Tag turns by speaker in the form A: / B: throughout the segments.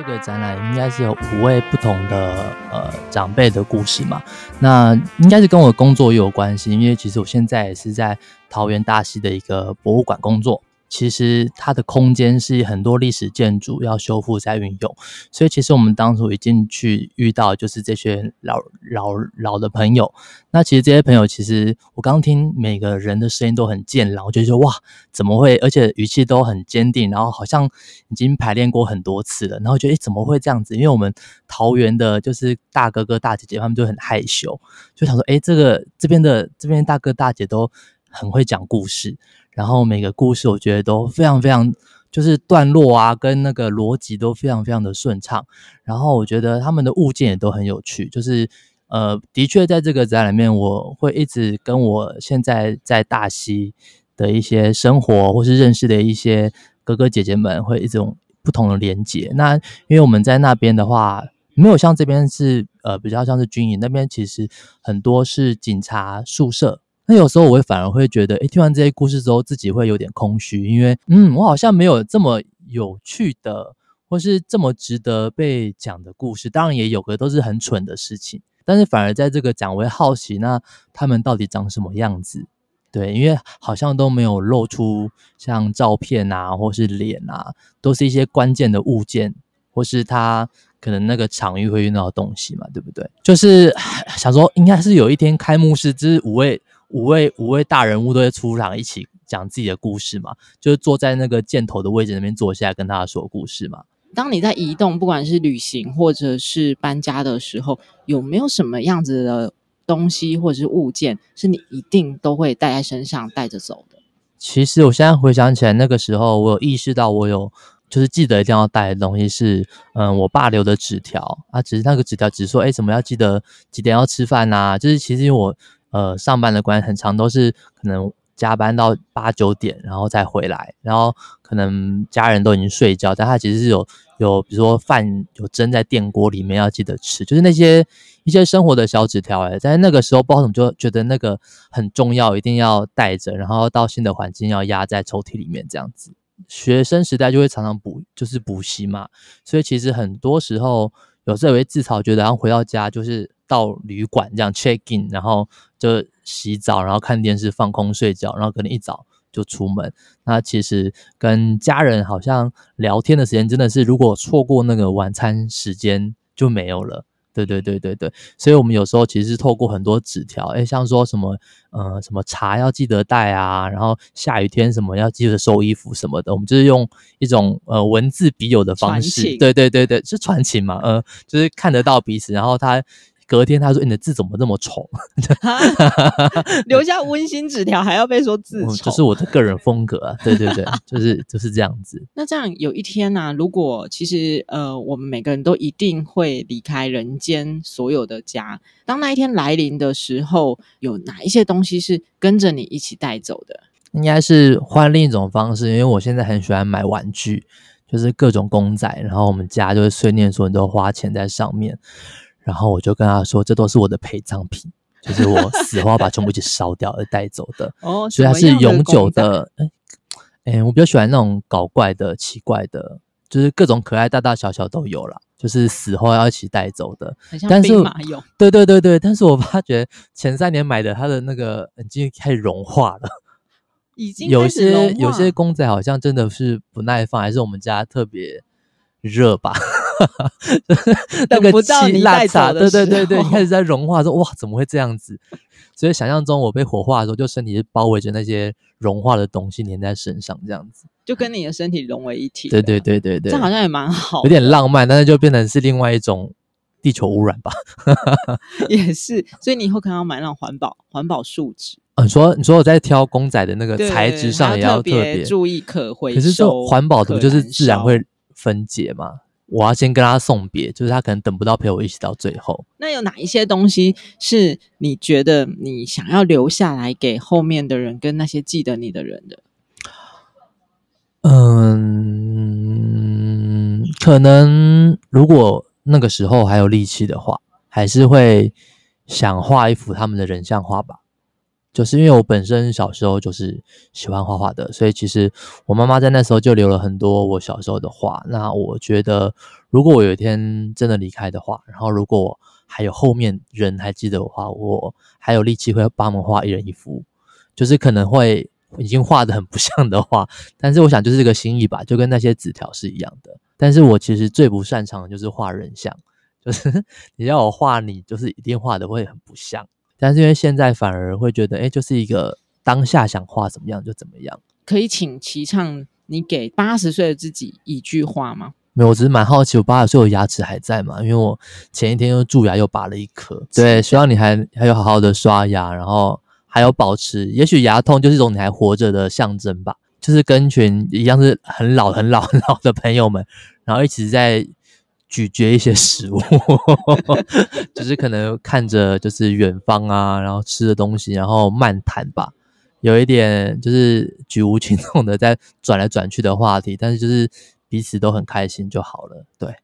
A: 这个展览应该是有五位不同的呃长辈的故事嘛，那应该是跟我工作也有关系，因为其实我现在也是在桃园大溪的一个博物馆工作。其实它的空间是很多历史建筑要修复再运用，所以其实我们当初已经去遇到就是这些老老老的朋友。那其实这些朋友，其实我刚听每个人的声音都很健朗，我觉得说哇，怎么会？而且语气都很坚定，然后好像已经排练过很多次了。然后觉得诶，怎么会这样子？因为我们桃园的就是大哥哥大姐姐他们就很害羞，就想说诶，这个这边的这边大哥大姐都很会讲故事。然后每个故事我觉得都非常非常，就是段落啊跟那个逻辑都非常非常的顺畅。然后我觉得他们的物件也都很有趣，就是呃，的确在这个展里面，我会一直跟我现在在大溪的一些生活或是认识的一些哥哥姐姐们，会一种不同的连接。那因为我们在那边的话，没有像这边是呃比较像是军营，那边其实很多是警察宿舍。那有时候我会反而会觉得，诶，听完这些故事之后，自己会有点空虚，因为，嗯，我好像没有这么有趣的，或是这么值得被讲的故事。当然也有个都是很蠢的事情，但是反而在这个讲，我会好奇，那他们到底长什么样子？对，因为好像都没有露出像照片啊，或是脸啊，都是一些关键的物件，或是他可能那个场域会用到的东西嘛，对不对？就是想说，应该是有一天开幕式，之五位。五位五位大人物都会出场，一起讲自己的故事嘛，就是坐在那个箭头的位置那边坐下来，跟大家说故事嘛。
B: 当你在移动，不管是旅行或者是搬家的时候，有没有什么样子的东西或者是物件，是你一定都会带在身上带着走的？
A: 其实我现在回想起来，那个时候我有意识到，我有就是记得一定要带的东西是，嗯，我爸留的纸条啊，只是那个纸条只是说，哎，怎么要记得几点要吃饭呐、啊？就是其实因为我。呃，上班的关很长，都是可能加班到八九点，然后再回来，然后可能家人都已经睡觉，但他其实是有有，比如说饭有蒸在电锅里面，要记得吃，就是那些一些生活的小纸条哎，在那个时候，不知道怎么就觉得那个很重要，一定要带着，然后到新的环境要压在抽屉里面这样子。学生时代就会常常补，就是补习嘛，所以其实很多时候有时候会自嘲，觉得然后回到家就是。到旅馆这样 check in，然后就洗澡，然后看电视，放空睡觉，然后可能一早就出门。那其实跟家人好像聊天的时间真的是，如果错过那个晚餐时间就没有了。对对对对对，所以我们有时候其实是透过很多纸条，诶，像说什么，呃，什么茶要记得带啊，然后下雨天什么要记得收衣服什么的，我们就是用一种呃文字笔友的方式，对对对对，是传情嘛，呃，就是看得到彼此，然后他。隔天他说：“你的字怎么这么丑？
B: 留下温馨纸条还要被说字丑，
A: 这是我的个人风格啊！对对对，就是就是这样子。
B: 那这样有一天呢、啊，如果其实呃，我们每个人都一定会离开人间所有的家，当那一天来临的时候，有哪一些东西是跟着你一起带走的？
A: 应该是换另一种方式，因为我现在很喜欢买玩具，就是各种公仔，然后我们家就是碎念说你都花钱在上面。”然后我就跟他说，这都是我的陪葬品，就是我死后要把全部一起烧掉而带走的。哦，所以它是永久的。哎，哎，我比较喜欢那种搞怪的、奇怪的，就是各种可爱大大小小都有啦，就是死后要一起带走的。
B: 很像兵马俑。
A: 对对对对，但是我发觉前三年买的，它的那个已经开始融化了，
B: 已经。
A: 有些有些公仔好像真的是不耐放，还是我们家特别热吧？
B: 等不到你带走的时候，
A: 对对对对，开始在融化，说哇，怎么会这样子？所以想象中我被火化的时候，就身体是包围着那些融化的东西粘在身上，这样子，
B: 就跟你的身体融为一体。
A: 对对对对对，
B: 这好像也蛮好，
A: 有点浪漫，但是就变成是另外一种地球污染吧。
B: 也是，所以你以后可能要买那种环保环保树脂。
A: 嗯，你说你说我在挑公仔的那个材质上也要特别
B: 注意可回收，
A: 可是说环保的不就是自然会分解吗？我要先跟他送别，就是他可能等不到陪我一起到最后。
B: 那有哪一些东西是你觉得你想要留下来给后面的人，跟那些记得你的人的？
A: 嗯，可能如果那个时候还有力气的话，还是会想画一幅他们的人像画吧。就是因为我本身小时候就是喜欢画画的，所以其实我妈妈在那时候就留了很多我小时候的画。那我觉得，如果我有一天真的离开的话，然后如果还有后面人还记得我画，我还有力气会帮忙画一人一幅，就是可能会已经画得很不像的画，但是我想就是这个心意吧，就跟那些纸条是一样的。但是我其实最不擅长的就是画人像，就是 你要我画你，就是一定画的会很不像。但是因为现在反而会觉得，哎，就是一个当下想画怎么样就怎么样。
B: 可以请齐唱你给八十岁的自己一句话吗？
A: 没有，我只是蛮好奇，我八十岁我牙齿还在嘛？因为我前一天又蛀牙又拔了一颗。对，希望你还还有好好的刷牙，然后还有保持，也许牙痛就是一种你还活着的象征吧。就是跟群一样是很老很老 很老的朋友们，然后一起在。咀嚼一些食物，就是可能看着就是远方啊，然后吃的东西，然后漫谈吧，有一点就是举无轻重的在转来转去的话题，但是就是彼此都很开心就好了。对，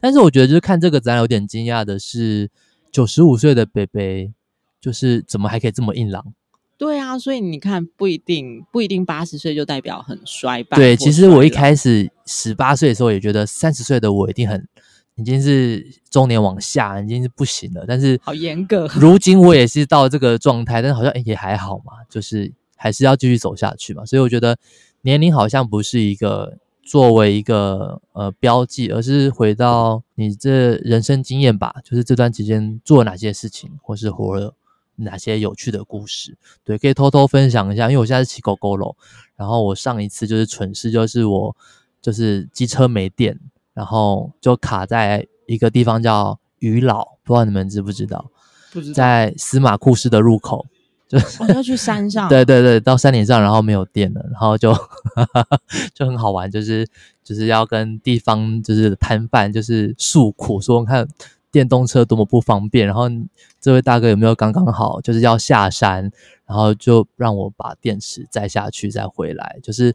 A: 但是我觉得就是看这个展览有点惊讶的是，九十五岁的北北就是怎么还可以这么硬朗？
B: 对啊，所以你看不一定不一定八十岁就代表很衰败。
A: 对，其实我一开始十八岁的时候也觉得三十岁的我一定很。已经是中年往下，已经是不行了。但是
B: 好严格，
A: 如今我也是到这个状态，但是好像也还好嘛，就是还是要继续走下去嘛。所以我觉得年龄好像不是一个作为一个呃标记，而是回到你这人生经验吧，就是这段期间做了哪些事情，或是活了哪些有趣的故事。对，可以偷偷分享一下，因为我现在是骑狗狗咯，然后我上一次就是蠢事，就是我就是机车没电。然后就卡在一个地方叫鱼老，不知道你们知不知道？
B: 不知道。
A: 在司马库斯的入口，就、
B: 哦、要去山上。
A: 对对对，到山顶上，然后没有电了，然后就 就很好玩，就是就是要跟地方就是摊贩就是诉苦，说看电动车多么不方便。然后这位大哥有没有刚刚好，就是要下山，然后就让我把电池载下去再回来。就是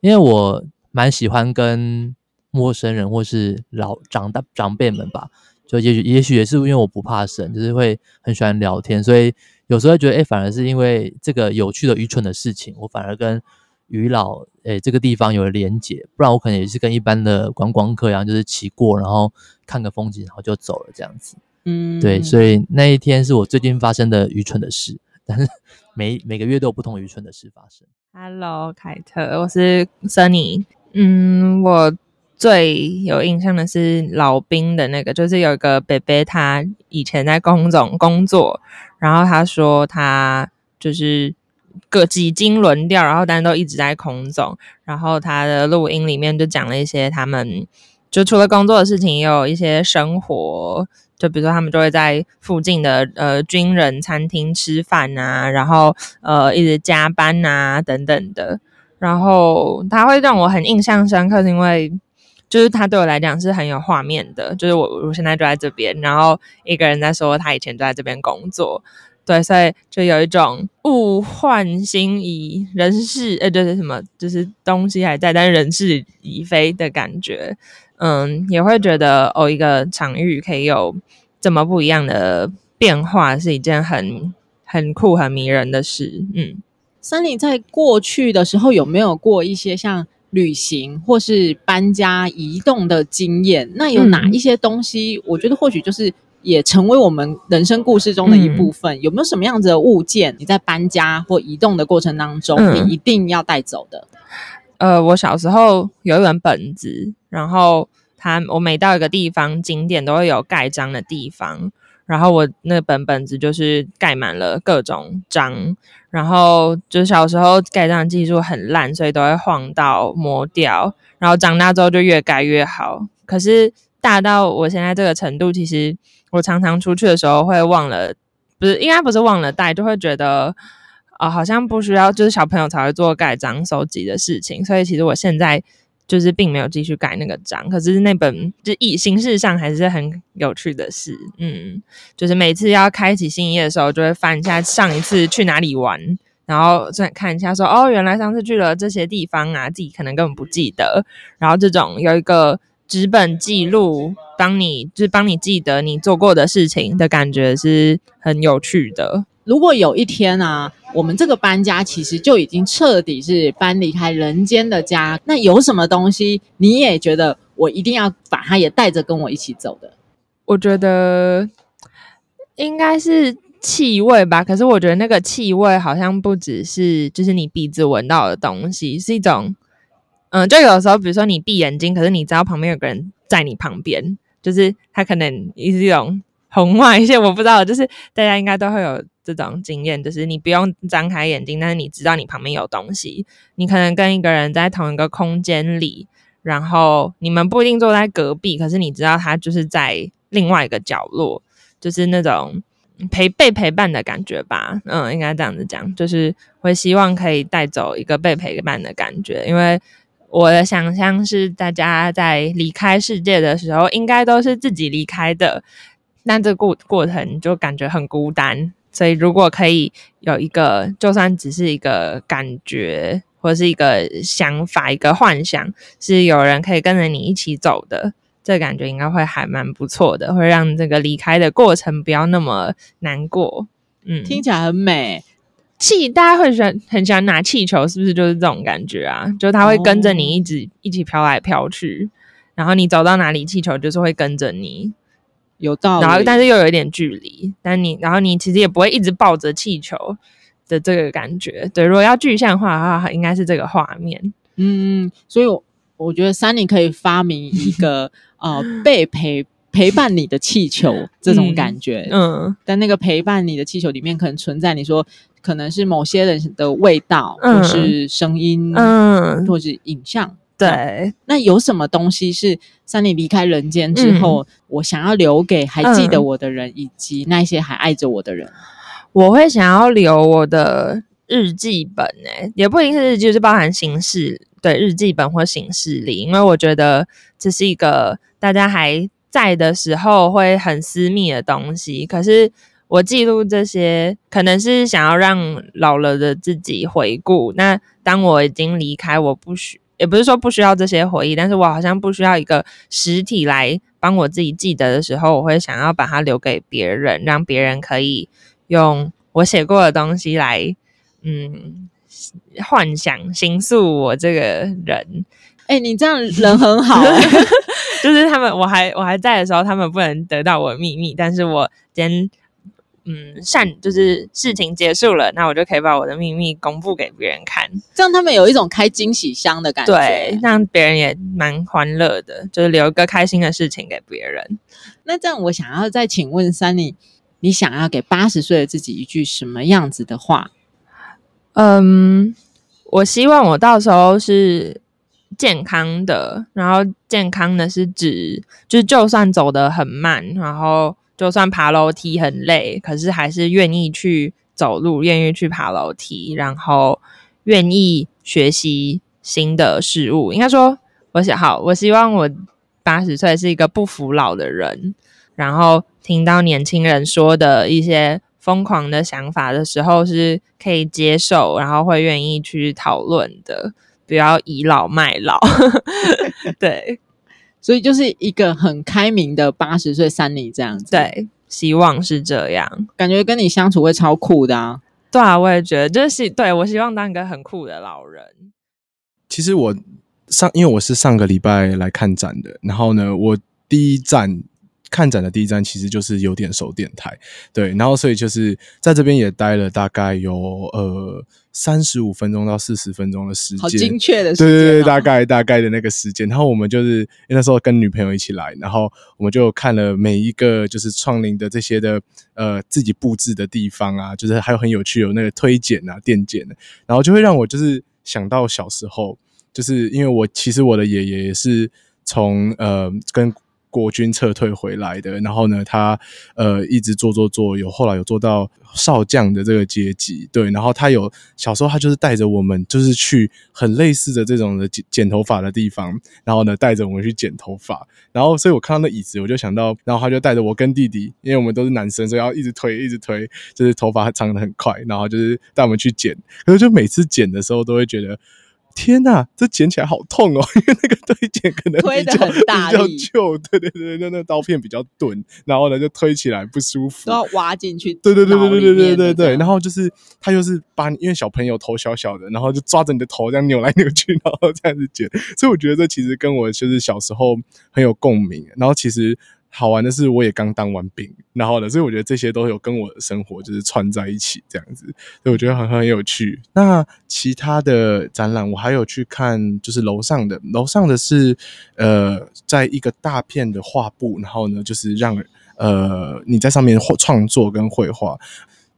A: 因为我蛮喜欢跟。陌生人或是老长大长辈们吧，就也许也许也是因为我不怕生，就是会很喜欢聊天，所以有时候会觉得，哎、欸，反而是因为这个有趣的愚蠢的事情，我反而跟于老哎、欸、这个地方有了连结，不然我可能也是跟一般的观光客一样，就是骑过，然后看个风景，然后就走了这样子。嗯，对，所以那一天是我最近发生的愚蠢的事，但是 每每个月都有不同愚蠢的事发生。
C: Hello，凯特，我是 Sunny。嗯，我。最有印象的是老兵的那个，就是有一个伯伯，他以前在空总工作，然后他说他就是个几经轮调，然后但是都一直在空总，然后他的录音里面就讲了一些他们就除了工作的事情，也有一些生活，就比如说他们就会在附近的呃军人餐厅吃饭啊，然后呃一直加班啊等等的，然后他会让我很印象深刻，是因为。就是他对我来讲是很有画面的，就是我我现在就在这边，然后一个人在说他以前就在这边工作，对，所以就有一种物换星移，人事呃就是什么，就是东西还在，但是人事已非的感觉，嗯，也会觉得哦，一个场域可以有这么不一样的变化，是一件很很酷很迷人的事，嗯。
B: 三林在过去的时候有没有过一些像？旅行或是搬家移动的经验，那有哪一些东西？嗯、我觉得或许就是也成为我们人生故事中的一部分。嗯、有没有什么样子的物件，你在搬家或移动的过程当中，嗯、你一定要带走的？
C: 呃，我小时候有一本本子，然后它我每到一个地方景点都会有盖章的地方。然后我那本本子就是盖满了各种章，然后就小时候盖章技术很烂，所以都会晃到磨掉。然后长大之后就越盖越好。可是大到我现在这个程度，其实我常常出去的时候会忘了，不是应该不是忘了带，就会觉得啊、好像不需要，就是小朋友才会做盖章收集的事情。所以其实我现在。就是并没有继续改那个章，可是那本就以形式上还是很有趣的事，嗯，就是每次要开启新一页的时候，就会翻一下上一次去哪里玩，然后再看一下说，哦，原来上次去了这些地方啊，自己可能根本不记得，然后这种有一个纸本记录，帮你就是帮你记得你做过的事情的感觉是很有趣的。
B: 如果有一天啊，我们这个搬家其实就已经彻底是搬离开人间的家，那有什么东西你也觉得我一定要把它也带着跟我一起走的？
C: 我觉得应该是气味吧。可是我觉得那个气味好像不只是就是你鼻子闻到的东西，是一种，嗯，就有时候比如说你闭眼睛，可是你知道旁边有个人在你旁边，就是他可能是一种红外线，我不知道，就是大家应该都会有。这种经验就是你不用张开眼睛，但是你知道你旁边有东西。你可能跟一个人在同一个空间里，然后你们不一定坐在隔壁，可是你知道他就是在另外一个角落，就是那种陪被陪伴的感觉吧。嗯，应该这样子讲，就是会希望可以带走一个被陪伴的感觉。因为我的想象是，大家在离开世界的时候，应该都是自己离开的，那这过过程就感觉很孤单。所以，如果可以有一个，就算只是一个感觉，或者是一个想法、一个幻想，是有人可以跟着你一起走的，这感觉应该会还蛮不错的，会让这个离开的过程不要那么难过。嗯，
B: 听起来很美。
C: 气，大家会喜欢很喜欢拿气球，是不是就是这种感觉啊？就它会跟着你一直、哦、一起飘来飘去，然后你走到哪里，气球就是会跟着你。
B: 有道理，
C: 然后但是又有一点距离，但你然后你其实也不会一直抱着气球的这个感觉。对，如果要具象化的话，应该是这个画面。
B: 嗯，所以我，我觉得 Sunny 可以发明一个呃被陪陪伴你的气球这种感觉。嗯，嗯，但那个陪伴你的气球里面可能存在你说可能是某些人的味道，嗯、或是声音，嗯，或是影像。
C: 对，
B: 那有什么东西是 Sunny 离开人间之后，嗯、我想要留给还记得我的人，嗯、以及那些还爱着我的人？
C: 我会想要留我的日记本，诶，也不一定是日记，就是包含形式，对，日记本或形式里，因为我觉得这是一个大家还在的时候会很私密的东西。可是我记录这些，可能是想要让老了的自己回顾。那当我已经离开，我不需。也不是说不需要这些回忆，但是我好像不需要一个实体来帮我自己记得的时候，我会想要把它留给别人，让别人可以用我写过的东西来，嗯，幻想、形塑我这个人。
B: 哎、欸，你这样人很好，
C: 就是他们我还我还在的时候，他们不能得到我的秘密，但是我今天。嗯，善就是事情结束了，那我就可以把我的秘密公布给别人看，
B: 这样他们有一种开惊喜箱的感觉，
C: 对，让别人也蛮欢乐的，就是留一个开心的事情给别人。
B: 那这样，我想要再请问 Sunny，你想要给八十岁的自己一句什么样子的话？
C: 嗯，我希望我到时候是健康的，然后健康的是指，就是就算走得很慢，然后。就算爬楼梯很累，可是还是愿意去走路，愿意去爬楼梯，然后愿意学习新的事物。应该说，我想好，我希望我八十岁是一个不服老的人，然后听到年轻人说的一些疯狂的想法的时候，是可以接受，然后会愿意去讨论的，不要倚老卖老。对。
B: 所以就是一个很开明的八十岁 Sunny 这样子，
C: 对，希望是这样，
B: 感觉跟你相处会超酷的啊！
C: 对啊，我也觉得，就是对，我希望当一个很酷的老人。
D: 其实我上，因为我是上个礼拜来看展的，然后呢，我第一站。看展的第一站其实就是有点手电台，对，然后所以就是在这边也待了大概有呃三十五分钟到四十分钟的时间，好
B: 精确的时间，
D: 对对对，大概大概的那个时间。然后我们就是因为那时候跟女朋友一起来，然后我们就看了每一个就是创林的这些的呃自己布置的地方啊，就是还有很有趣有那个推剪啊、电剪的，然后就会让我就是想到小时候，就是因为我其实我的爷爷也是从呃跟。国军撤退回来的，然后呢，他呃一直做做做，有后来有做到少将的这个阶级，对，然后他有小时候他就是带着我们，就是去很类似的这种的剪剪头发的地方，然后呢带着我们去剪头发，然后所以我看到那椅子，我就想到，然后他就带着我跟弟弟，因为我们都是男生，所以要一直推一直推，就是头发长得很快，然后就是带我们去剪，可是就每次剪的时候都会觉得。天呐，这剪起来好痛哦，因为那个推剪可能
B: 推的很大力，
D: 比较旧，对对对，那那刀片比较钝，然后呢就推起来不舒服，
B: 都要挖进去。
D: 对对对对对对对对对，然后就是他就是把你，因为小朋友头小小的，然后就抓着你的头这样扭来扭去，然后这样子剪，所以我觉得这其实跟我就是小时候很有共鸣，然后其实。好玩的是，我也刚当完兵，然后呢，所以我觉得这些都有跟我的生活就是串在一起这样子，所以我觉得很很有趣。那其他的展览，我还有去看，就是楼上的，楼上的是呃，在一个大片的画布，然后呢，就是让呃你在上面画创作跟绘画。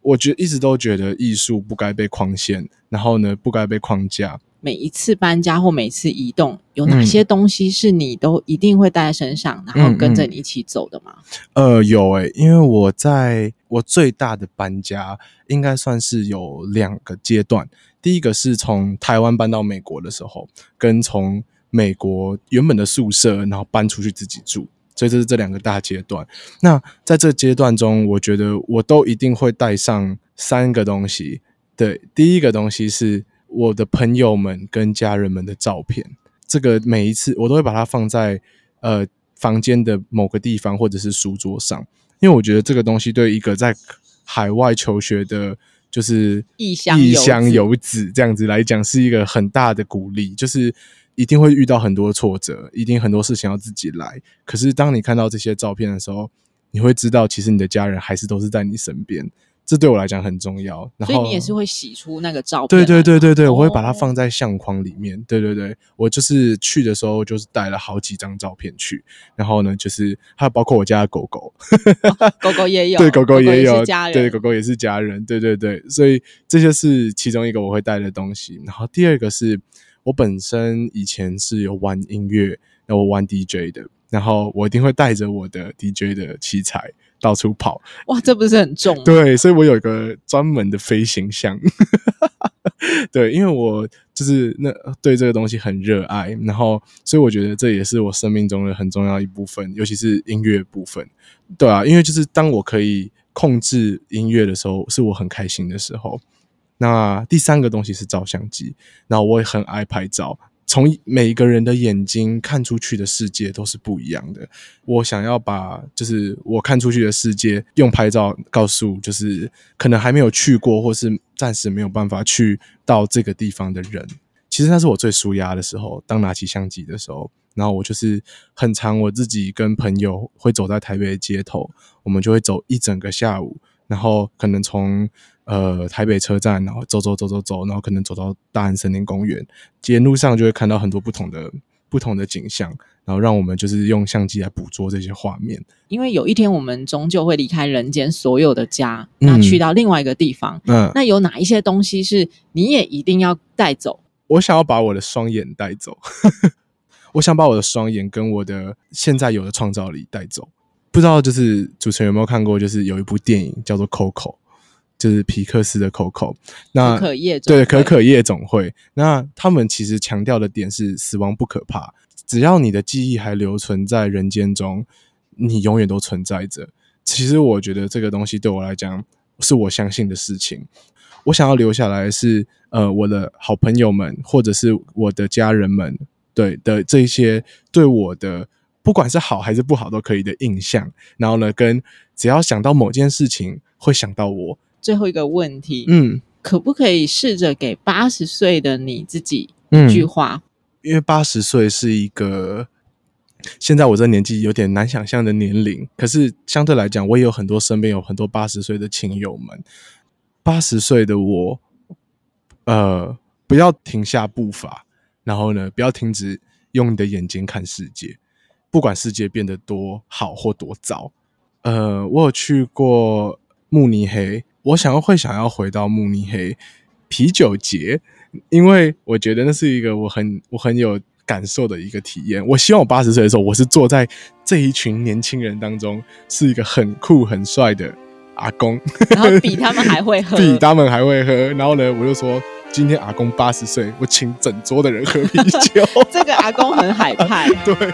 D: 我觉得一直都觉得艺术不该被框限，然后呢，不该被框架。
B: 每一次搬家或每次移动，有哪些东西是你都一定会带在身上，然后跟着你一起走的吗？
D: 呃，有诶、因为我在我最大的搬家应该算是有两个阶段。第一个是从台湾搬到美国的时候，跟从美国原本的宿舍，然后搬出去自己住，所以这是这两个大阶段。那在这阶段中，我觉得我都一定会带上三个东西。对，第一个东西是。我的朋友们跟家人们的照片，这个每一次我都会把它放在呃房间的某个地方或者是书桌上，因为我觉得这个东西对一个在海外求学的，就是异乡异乡游子这样子来讲，是一个很大的鼓励。就是一定会遇到很多挫折，一定很多事情要自己来。可是当你看到这些照片的时候，你会知道，其实你的家人还是都是在你身边。这对我来讲很重要，然后
B: 所以你也是会洗出那个照片？
D: 对对对对对，我会把它放在相框里面。对对对，我就是去的时候就是带了好几张照片去，然后呢，就是还有包括我家的狗狗，
B: 哦、狗狗也有，
D: 对，狗狗也有，
B: 对，狗
D: 狗也是家人，对对对，所以这些是其中一个我会带的东西。然后第二个是我本身以前是有玩音乐，然后我玩 DJ 的，然后我一定会带着我的 DJ 的器材。到处跑，
B: 哇，这不是很重？
D: 对，所以我有一个专门的飞行箱。对，因为我就是那对这个东西很热爱，然后所以我觉得这也是我生命中的很重要一部分，尤其是音乐部分。对啊，因为就是当我可以控制音乐的时候，是我很开心的时候。那第三个东西是照相机，然后我也很爱拍照。从每一个人的眼睛看出去的世界都是不一样的。我想要把就是我看出去的世界用拍照告诉，就是可能还没有去过或是暂时没有办法去到这个地方的人。其实那是我最舒压的时候，当拿起相机的时候，然后我就是很常我自己跟朋友会走在台北的街头，我们就会走一整个下午，然后可能从。呃，台北车站，然后走走走走走，然后可能走到大安森林公园，沿路上就会看到很多不同的不同的景象，然后让我们就是用相机来捕捉这些画面。
B: 因为有一天我们终究会离开人间所有的家，那去到另外一个地方，嗯，那有哪一些东西是你也一定要带走？
D: 我想要把我的双眼带走，我想把我的双眼跟我的现在有的创造力带走。不知道就是主持人有没有看过，就是有一部电影叫做《Coco》。就是皮克斯的 Coco，那
B: 可可夜
D: 对可可夜总会，那他们其实强调的点是死亡不可怕，只要你的记忆还留存在人间中，你永远都存在着。其实我觉得这个东西对我来讲是我相信的事情。我想要留下来是呃我的好朋友们或者是我的家人们对的这些对我的不管是好还是不好都可以的印象。然后呢，跟只要想到某件事情会想到我。
B: 最后一个问题，嗯，可不可以试着给八十岁的你自己一句话？
D: 嗯，因为八十岁是一个现在我这年纪有点难想象的年龄，可是相对来讲，我也有很多身边有很多八十岁的亲友们。八十岁的我，呃，不要停下步伐，然后呢，不要停止用你的眼睛看世界，不管世界变得多好或多糟。呃，我有去过慕尼黑。我想要会想要回到慕尼黑啤酒节，因为我觉得那是一个我很我很有感受的一个体验。我希望我八十岁的时候，我是坐在这一群年轻人当中，是一个很酷很帅的阿公，
B: 然后比他们还会喝，
D: 比他们还会喝。然后呢，我就说今天阿公八十岁，我请整桌的人喝啤酒。
B: 这个阿公很海派，
D: 对。